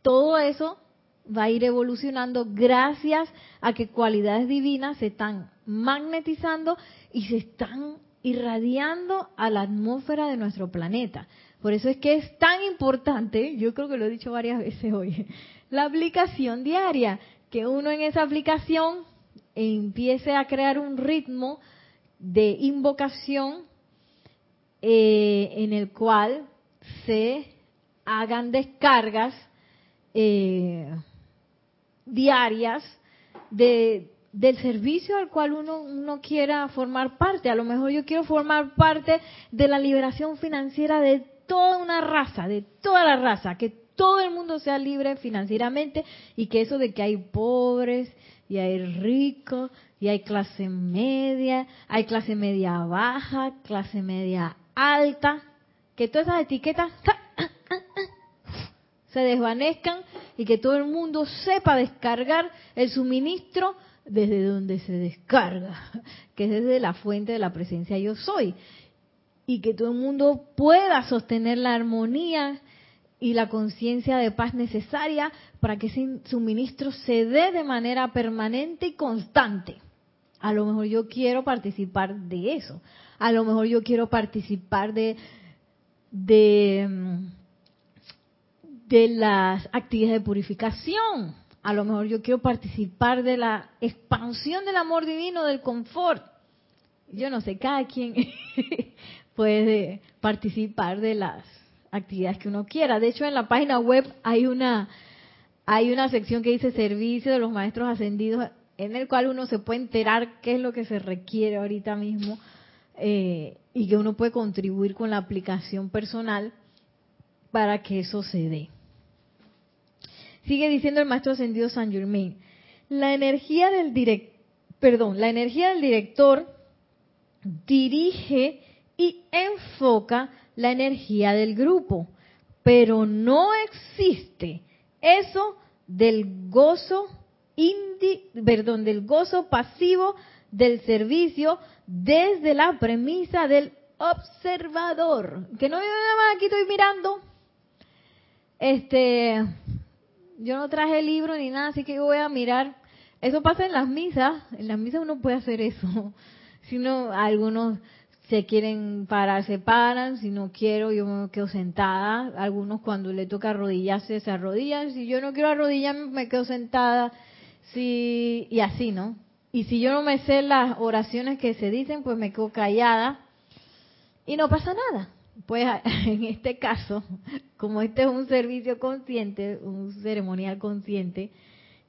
todo eso va a ir evolucionando gracias a que cualidades divinas se están magnetizando y se están irradiando a la atmósfera de nuestro planeta. Por eso es que es tan importante, yo creo que lo he dicho varias [laughs] veces hoy, la aplicación diaria, que uno en esa aplicación empiece a crear un ritmo de invocación eh, en el cual se hagan descargas eh, diarias de, del servicio al cual uno, uno quiera formar parte. A lo mejor yo quiero formar parte de la liberación financiera de toda una raza, de toda la raza, que todo el mundo sea libre financieramente y que eso de que hay pobres y hay ricos y hay clase media, hay clase media baja, clase media alta, que todas esas etiquetas [coughs] se desvanezcan y que todo el mundo sepa descargar el suministro desde donde se descarga, [laughs] que es desde la fuente de la presencia yo soy. Y que todo el mundo pueda sostener la armonía y la conciencia de paz necesaria para que ese suministro se dé de manera permanente y constante. A lo mejor yo quiero participar de eso. A lo mejor yo quiero participar de, de, las actividades de purificación a lo mejor yo quiero participar de la expansión del amor divino, del confort. Yo no sé, cada quien [laughs] puede participar de las actividades que uno quiera. De hecho, en la página web hay una hay una sección que dice servicio de los maestros ascendidos, en el cual uno se puede enterar qué es lo que se requiere ahorita mismo eh, y que uno puede contribuir con la aplicación personal para que eso se dé. Sigue diciendo el maestro ascendido San Germain, la energía del direct, perdón, la energía del director dirige y enfoca la energía del grupo, pero no existe eso del gozo perdón, del gozo pasivo del servicio desde la premisa del observador, que no nada más aquí estoy mirando. Este, yo no traje libro ni nada, así que voy a mirar. Eso pasa en las misas, en las misas uno puede hacer eso. [laughs] Si no, algunos se quieren parar, se paran, si no quiero, yo me quedo sentada. Algunos cuando le toca arrodillarse, se arrodillan. Si yo no quiero arrodillarme, me quedo sentada. Si, y así, ¿no? Y si yo no me sé las oraciones que se dicen, pues me quedo callada y no pasa nada. Pues [laughs] en este caso, como este es un servicio consciente, un ceremonial consciente,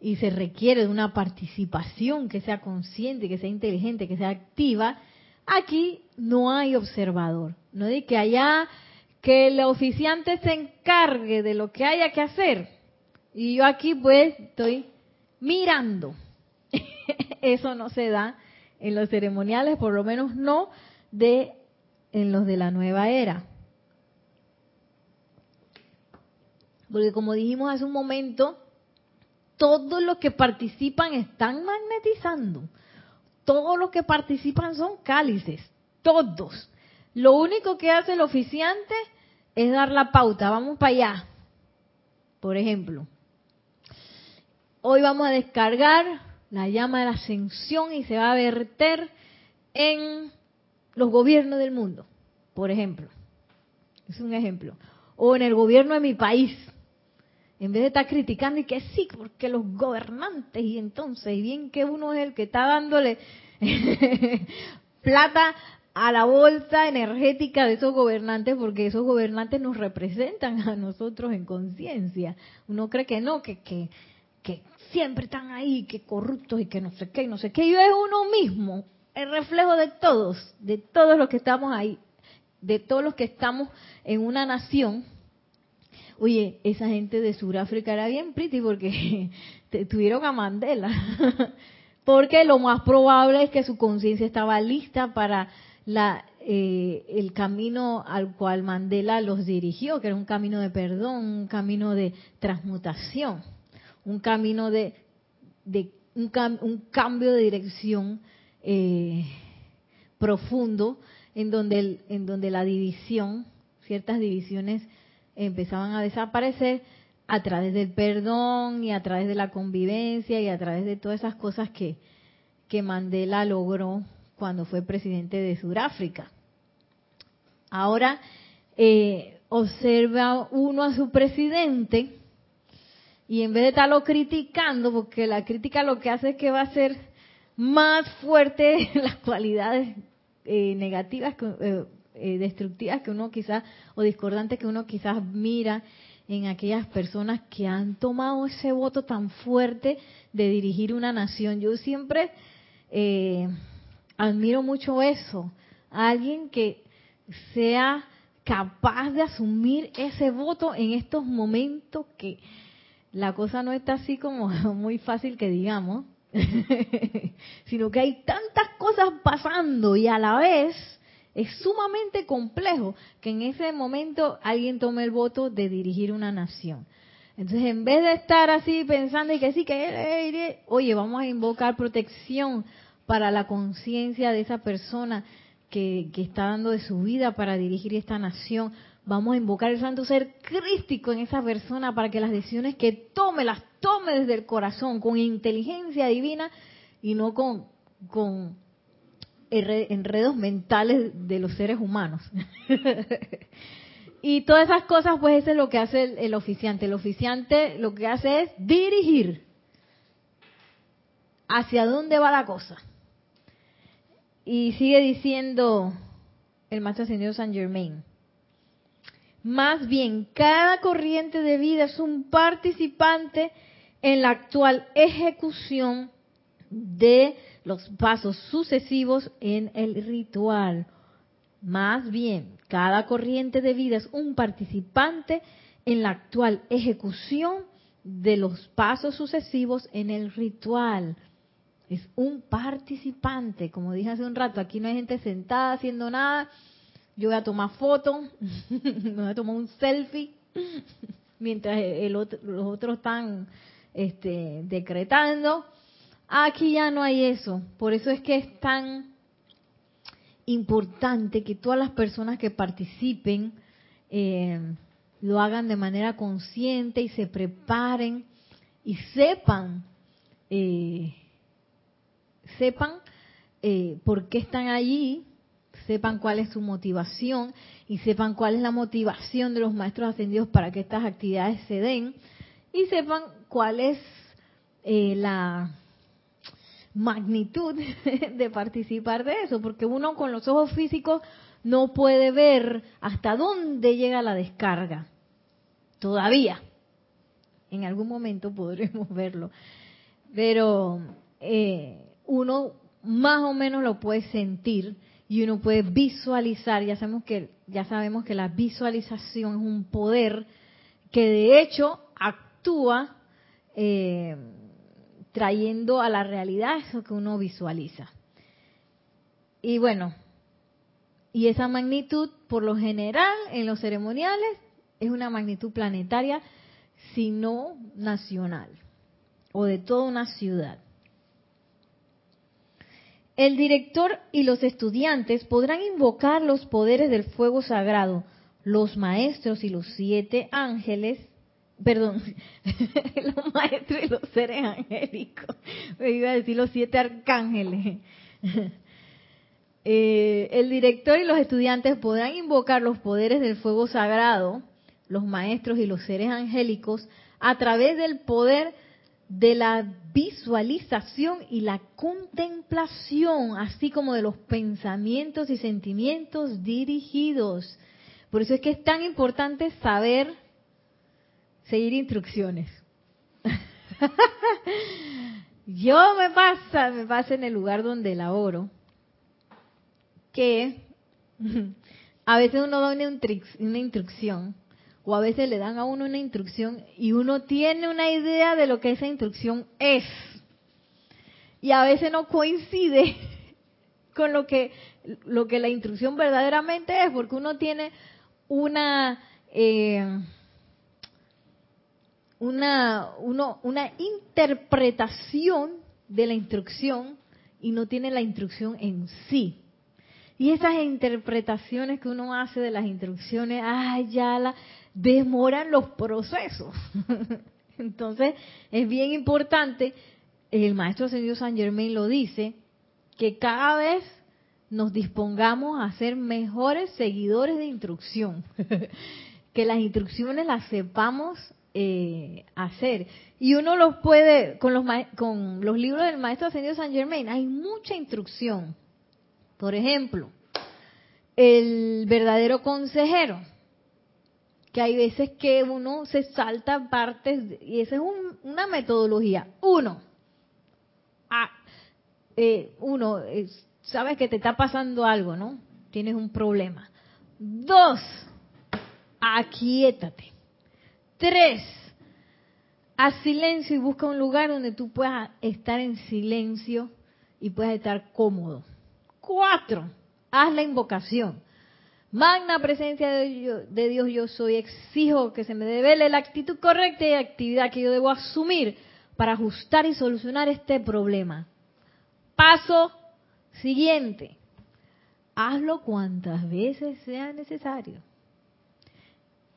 y se requiere de una participación que sea consciente, que sea inteligente, que sea activa, Aquí no hay observador. No de que allá que el oficiante se encargue de lo que haya que hacer. Y yo aquí pues estoy mirando. [laughs] Eso no se da en los ceremoniales, por lo menos no de en los de la nueva era. Porque como dijimos hace un momento, todos los que participan están magnetizando todos los que participan son cálices, todos. Lo único que hace el oficiante es dar la pauta, vamos para allá. Por ejemplo, hoy vamos a descargar la llama de la ascensión y se va a verter en los gobiernos del mundo, por ejemplo. Es un ejemplo. O en el gobierno de mi país. En vez de estar criticando y que sí, porque los gobernantes y entonces, y bien que uno es el que está dándole [laughs] plata a la bolsa energética de esos gobernantes, porque esos gobernantes nos representan a nosotros en conciencia. Uno cree que no, que, que, que siempre están ahí, que corruptos y que no sé qué, y no sé qué. Y es uno mismo, el reflejo de todos, de todos los que estamos ahí, de todos los que estamos en una nación Oye, esa gente de Sudáfrica era bien pretty porque [laughs] tuvieron a Mandela. [laughs] porque lo más probable es que su conciencia estaba lista para la, eh, el camino al cual Mandela los dirigió, que era un camino de perdón, un camino de transmutación, un camino de, de un, un, cambio de dirección eh, profundo en donde, en donde la división, ciertas divisiones empezaban a desaparecer a través del perdón y a través de la convivencia y a través de todas esas cosas que, que Mandela logró cuando fue presidente de Sudáfrica. Ahora eh, observa uno a su presidente y en vez de estarlo criticando, porque la crítica lo que hace es que va a hacer más fuerte [laughs] las cualidades eh, negativas eh, eh, destructivas que uno quizás, o discordantes que uno quizás mira en aquellas personas que han tomado ese voto tan fuerte de dirigir una nación. Yo siempre eh, admiro mucho eso, alguien que sea capaz de asumir ese voto en estos momentos que la cosa no está así como [laughs] muy fácil que digamos, [laughs] sino que hay tantas cosas pasando y a la vez es sumamente complejo que en ese momento alguien tome el voto de dirigir una nación. Entonces, en vez de estar así pensando y que sí, que, oye, vamos a invocar protección para la conciencia de esa persona que, que, está dando de su vida para dirigir esta nación. Vamos a invocar el santo ser crístico en esa persona para que las decisiones que tome, las tome desde el corazón, con inteligencia divina y no con, con enredos mentales de los seres humanos. [laughs] y todas esas cosas, pues eso es lo que hace el, oficiante. El oficiante lo que hace es dirigir hacia dónde va la cosa. Y sigue diciendo el maestro ascendido San Germain. Más bien, cada corriente de vida es un participante en la actual ejecución de los pasos sucesivos en el ritual. Más bien, cada corriente de vida es un participante en la actual ejecución de los pasos sucesivos en el ritual. Es un participante, como dije hace un rato, aquí no hay gente sentada haciendo nada. Yo voy a tomar foto, [laughs] voy a tomar un selfie, [laughs] mientras los otros están este, decretando. Aquí ya no hay eso. Por eso es que es tan importante que todas las personas que participen eh, lo hagan de manera consciente y se preparen y sepan, eh, sepan eh, por qué están allí, sepan cuál es su motivación y sepan cuál es la motivación de los maestros ascendidos para que estas actividades se den y sepan cuál es eh, la magnitud [laughs] de participar de eso, porque uno con los ojos físicos no puede ver hasta dónde llega la descarga. Todavía. En algún momento podremos [laughs] verlo. Pero eh, uno más o menos lo puede sentir y uno puede visualizar. Ya sabemos que ya sabemos que la visualización es un poder que de hecho actúa eh, trayendo a la realidad eso que uno visualiza. Y bueno, y esa magnitud, por lo general, en los ceremoniales, es una magnitud planetaria, sino nacional, o de toda una ciudad. El director y los estudiantes podrán invocar los poderes del fuego sagrado, los maestros y los siete ángeles, perdón, [laughs] los maestros y los seres angélicos, me iba a decir los siete arcángeles. [laughs] Eh, el director y los estudiantes podrán invocar los poderes del fuego sagrado, los maestros y los seres angélicos, a través del poder de la visualización y la contemplación, así como de los pensamientos y sentimientos dirigidos. Por eso es que es tan importante saber seguir instrucciones. [laughs] Yo me pasa, me pasa en el lugar donde laboro que a veces uno da una instrucción o a veces le dan a uno una instrucción y uno tiene una idea de lo que esa instrucción es. Y a veces no coincide [laughs] con lo que, lo que la instrucción verdaderamente es, porque uno tiene una, eh, una, uno, una interpretación de la instrucción y no tiene la instrucción en sí. Y esas interpretaciones que uno hace de las instrucciones, ay, ya la demoran los procesos. [laughs] Entonces, es bien importante, el maestro señor San Germain lo dice, que cada vez nos dispongamos a ser mejores seguidores de instrucción, [laughs] que las instrucciones las sepamos eh, hacer. Y uno los puede, con los, con los libros del maestro ascendido San Germain, hay mucha instrucción. Por ejemplo, el verdadero consejero, que hay veces que uno se salta partes, y esa es una metodología. Uno, ah, eh, uno, sabes que te está pasando algo, ¿no? Tienes un problema. Dos, aquietate. Tres, haz silencio y busca un lugar donde tú puedas estar en silencio y puedas estar cómodo. Cuatro, haz la invocación. Magna presencia de Dios, yo soy, exijo que se me devele la actitud correcta y actividad que yo debo asumir para ajustar y solucionar este problema. Paso siguiente, hazlo cuantas veces sea necesario.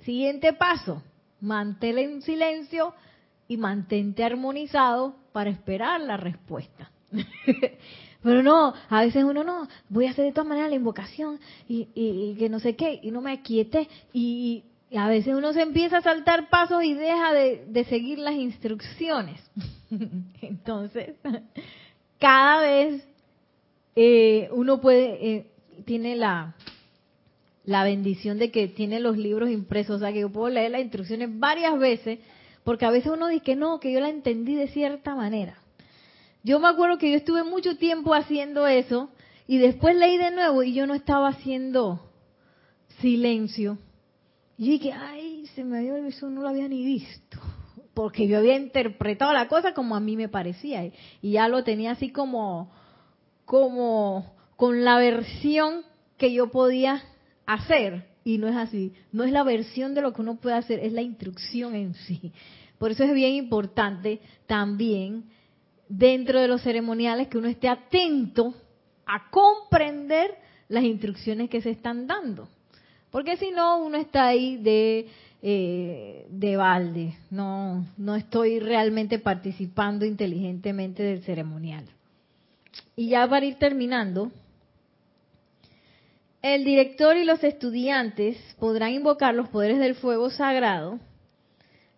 Siguiente paso, mantén en silencio y mantente armonizado para esperar la respuesta. [laughs] Pero no, a veces uno no, voy a hacer de todas maneras la invocación y, que no sé qué, y no me aquiete. Y, a veces uno se empieza a saltar pasos y deja de, seguir las instrucciones. [laughs] Entonces, [laughs] cada vez eh, uno puede, eh, tiene la, la bendición de que tiene los libros impresos, o sea que yo puedo leer las instrucciones varias veces, porque a veces uno dice que no, que yo la entendí de cierta manera. Yo me acuerdo que yo estuve mucho tiempo haciendo eso y después leí de nuevo y yo no estaba haciendo silencio. Y dije, ay, se me había eso, no lo había ni visto. Porque yo había interpretado la cosa como a mí me parecía. Y ya lo tenía así como, como, con la versión que yo podía hacer. Y no es así. No es la versión de lo que uno puede hacer, es la instrucción en sí. Por eso es bien importante también dentro de los ceremoniales que uno esté atento a comprender las instrucciones que se están dando. Porque si no, uno está ahí de, eh, de balde. No, no estoy realmente participando inteligentemente del ceremonial. Y ya para ir terminando, el director y los estudiantes podrán invocar los poderes del fuego sagrado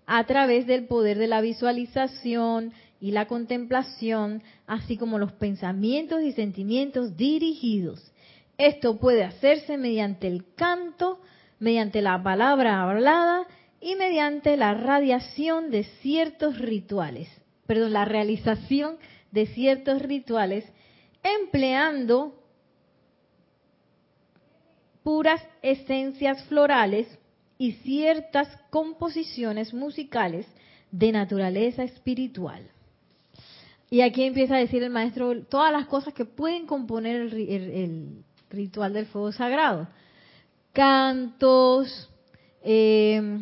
a través del poder de la visualización y la contemplación, así como los pensamientos y sentimientos dirigidos. Esto puede hacerse mediante el canto, mediante la palabra hablada y mediante la radiación de ciertos rituales, perdón, la realización de ciertos rituales empleando puras esencias florales y ciertas composiciones musicales de naturaleza espiritual. Y aquí empieza a decir el maestro todas las cosas que pueden componer el, ritual del fuego sagrado. Cantos, eh,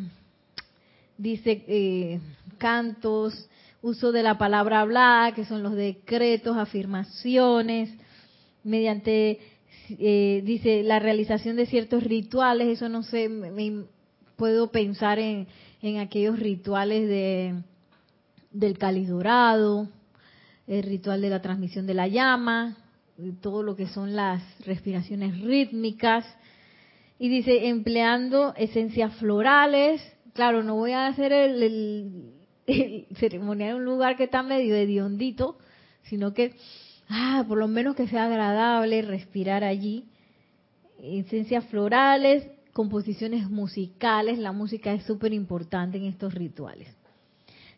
dice eh, cantos, uso de la palabra hablada, que son los decretos, afirmaciones, mediante eh, dice la realización de ciertos rituales, eso no sé, me, puedo pensar en, aquellos rituales de del cáliz dorado, el ritual de la transmisión de la llama, todo lo que son las respiraciones rítmicas. Y dice, empleando esencias florales. Claro, no voy a hacer el, el, [laughs] ceremonial en un lugar que está medio hediondito, sino que ah, por lo menos que sea agradable respirar allí. Esencias florales, composiciones musicales, la música es súper importante en estos rituales.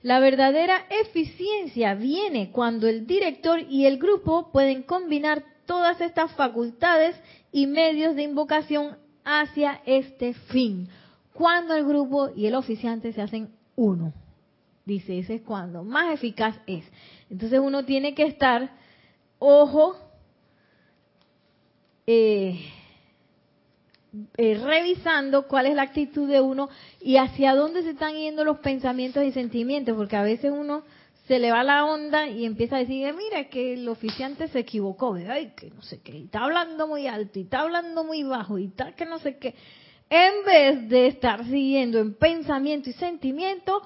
La verdadera eficiencia viene cuando el director y el grupo pueden combinar todas estas facultades y medios de invocación hacia este fin. Cuando el grupo y el oficiante se hacen uno. Dice, ese es cuando más eficaz es. Entonces uno tiene que estar ojo, eh, eh, revisando cuál es la actitud de uno y hacia dónde se están yendo los pensamientos y sentimientos, porque a veces uno se le va la onda y empieza a decir, mira que el oficiante se equivocó, ay, que no sé qué, está hablando muy alto y está hablando muy bajo y tal, que no sé qué. En vez de estar siguiendo en pensamiento y sentimiento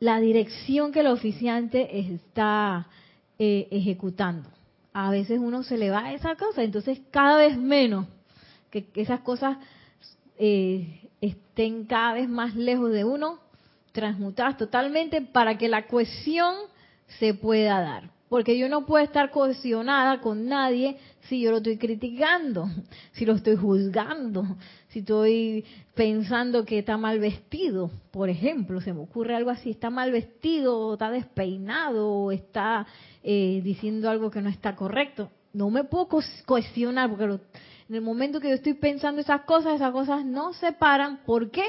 la dirección que el oficiante está eh, ejecutando a veces uno se le va a esa cosa, entonces cada vez menos que esas cosas eh, estén cada vez más lejos de uno, transmutadas totalmente para que la cohesión se pueda dar. Porque yo no puedo estar cohesionada con nadie si yo lo estoy criticando, [laughs] si lo estoy juzgando, si estoy pensando que está mal vestido, por ejemplo, se me ocurre algo así, está mal vestido, está despeinado, está eh, diciendo algo que no está correcto. No me puedo cohesionar porque en el momento que yo estoy pensando esas cosas, esas cosas no se paran. ¿Por qué?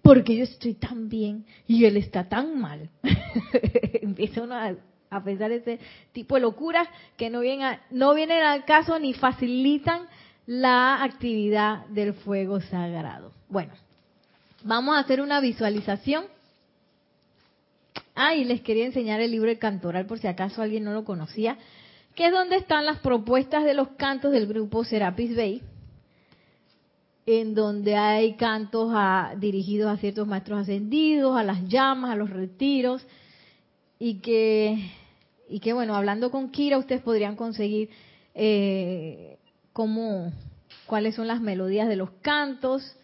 Porque yo estoy tan bien y él está tan mal. [laughs] Empieza uno a a pesar de ese tipo de locuras que no vienen, no vienen al caso ni facilitan la actividad del fuego sagrado. Bueno, vamos a hacer una visualización. Ah, y les quería enseñar el libro de Cantoral por si acaso alguien no lo conocía, que es donde están las propuestas de los cantos del grupo Serapis Bay, en donde hay cantos dirigidos a ciertos maestros ascendidos, a las llamas, a los retiros, y que, y que bueno, hablando con Kira, ustedes podrían conseguir eh, cómo, cuáles son las melodías de los cantos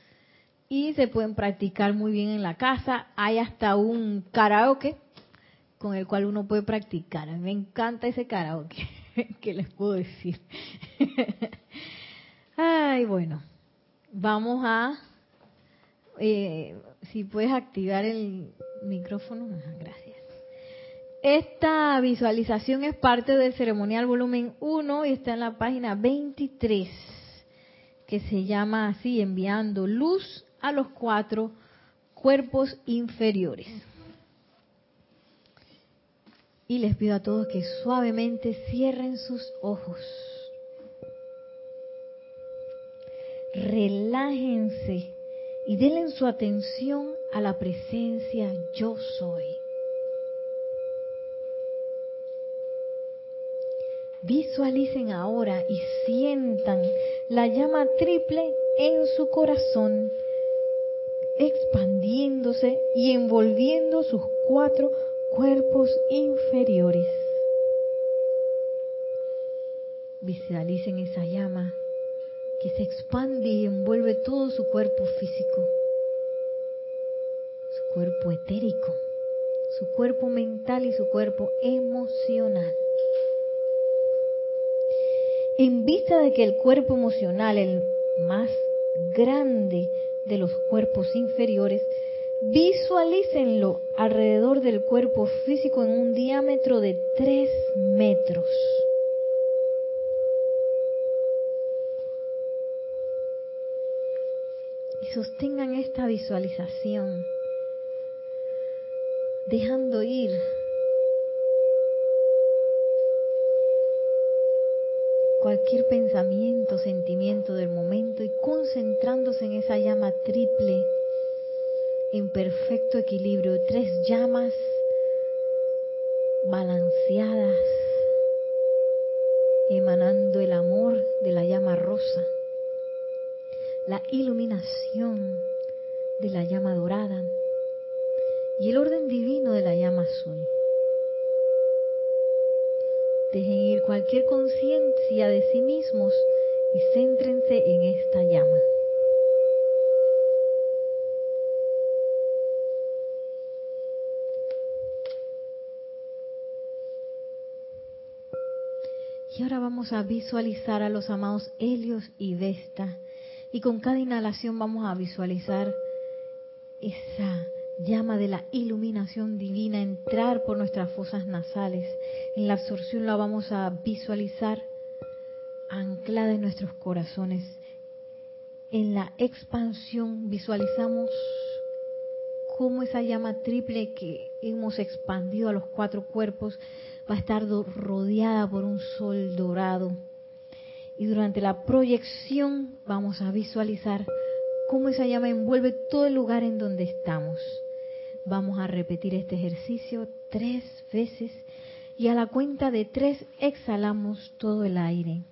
y se pueden practicar muy bien en la casa. Hay hasta un karaoke con el cual uno puede practicar. A mí me encanta ese karaoke, [laughs] ¿qué les puedo decir? [laughs] Ay, bueno, vamos a, eh, si puedes activar el micrófono, gracias. Esta visualización es parte del ceremonial volumen 1 y está en la página 23, que se llama así, enviando luz a los cuatro cuerpos inferiores. Y les pido a todos que suavemente cierren sus ojos. Relájense y denle su atención a la presencia yo soy. Visualicen ahora y sientan la llama triple en su corazón, expandiéndose y envolviendo sus cuatro cuerpos inferiores. Visualicen esa llama que se expande y envuelve todo su cuerpo físico, su cuerpo etérico, su cuerpo mental y su cuerpo emocional. En vista de que el cuerpo emocional, el más grande de los cuerpos inferiores, Visualícenlo alrededor del cuerpo físico en un diámetro de 3 metros. Y sostengan esta visualización, dejando ir cualquier pensamiento, sentimiento del momento y concentrándose en esa llama triple en perfecto equilibrio, tres llamas balanceadas, emanando el amor de la llama rosa, la iluminación de la llama dorada y el orden divino de la llama azul. Dejen ir cualquier conciencia de sí mismos y céntrense en esta llama. Y ahora vamos a visualizar a los amados Helios y Vesta. Y con cada inhalación vamos a visualizar esa llama de la iluminación divina entrar por nuestras fosas nasales. En la absorción la vamos a visualizar anclada en nuestros corazones. En la expansión visualizamos cómo esa llama triple que hemos expandido a los cuatro cuerpos va a estar rodeada por un sol dorado. Y durante la proyección vamos a visualizar cómo esa llama envuelve todo el lugar en donde estamos. Vamos a repetir este ejercicio tres veces y a la cuenta de tres exhalamos todo el aire.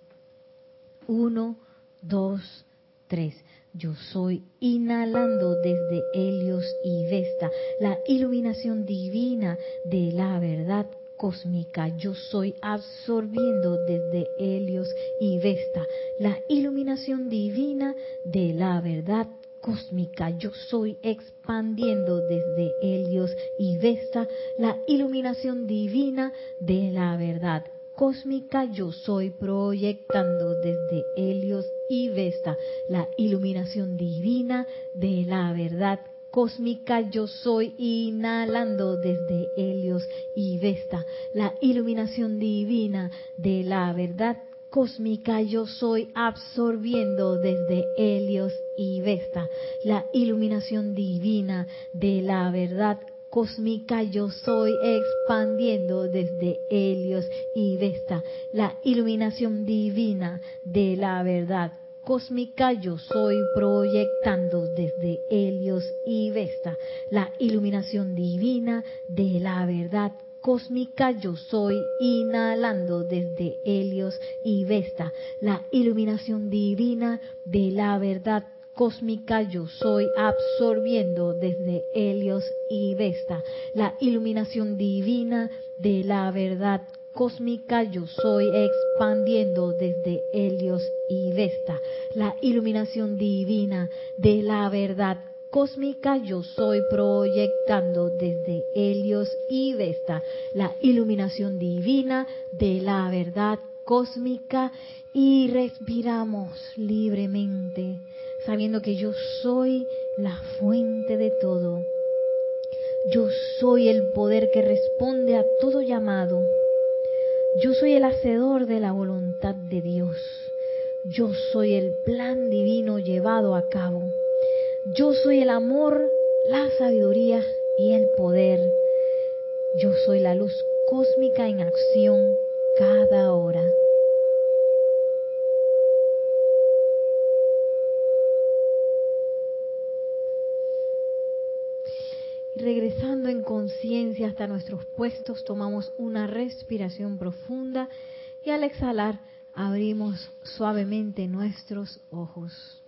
Uno, dos, tres. Yo soy inhalando desde Helios y Vesta la iluminación divina de la verdad cósmica. Yo soy absorbiendo desde Helios y Vesta la iluminación divina de la verdad cósmica. Yo soy expandiendo desde Helios y Vesta la iluminación divina de la verdad cósmica. Yo soy proyectando desde Helios y Vesta la iluminación divina de la verdad cósmica yo soy, inhalando desde Helios y Vesta, la iluminación divina de la verdad cósmica yo soy, absorbiendo desde Helios y Vesta, la iluminación divina de la verdad cósmica yo soy, expandiendo desde Helios y Vesta, la iluminación divina de la verdad cósmica yo soy proyectando desde Helios y Vesta la iluminación divina de la verdad cósmica yo soy inhalando desde Helios y Vesta la iluminación divina de la verdad cósmica yo soy absorbiendo desde Helios y Vesta la iluminación divina de la verdad cósmica yo soy expandiendo desde Helios y Vesta, la iluminación divina de la verdad cósmica yo soy proyectando desde Helios y Vesta, la iluminación divina de la verdad cósmica y respiramos libremente, sabiendo que yo soy la fuente de todo. Yo soy el poder que responde a todo llamado. Yo soy el hacedor de la voluntad de Dios. Yo soy el plan divino llevado a cabo. Yo soy el amor, la sabiduría y el poder. Yo soy la luz cósmica en acción cada hora. Regresando en conciencia hasta nuestros puestos, tomamos una respiración profunda y al exhalar abrimos suavemente nuestros ojos.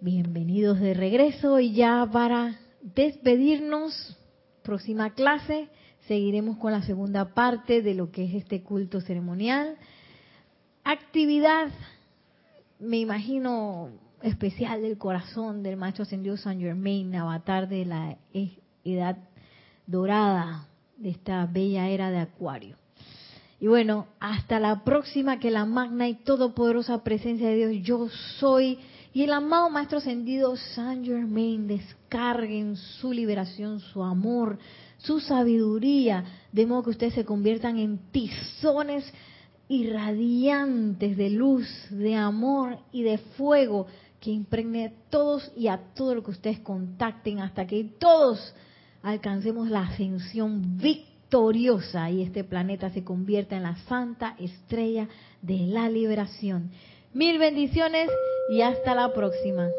Bienvenidos de regreso y ya para despedirnos, próxima clase, seguiremos con la segunda parte de lo que es este culto ceremonial. Actividad, me imagino, especial del corazón del maestro ascendido San Germain, avatar de la e-, edad dorada de esta bella era de Acuario. Y bueno, hasta la próxima, que la magna y todopoderosa presencia de Dios, yo soy, y el amado Maestro Ascendido San Germain descarguen su liberación, su amor, su sabiduría, de modo que ustedes se conviertan en tizones irradiantes de luz, de amor y de fuego que impregne a todos y a todo lo que ustedes contacten hasta que todos alcancemos la ascensión victoriosa y este planeta se convierta en la santa estrella de la liberación. Mil bendiciones y hasta la próxima.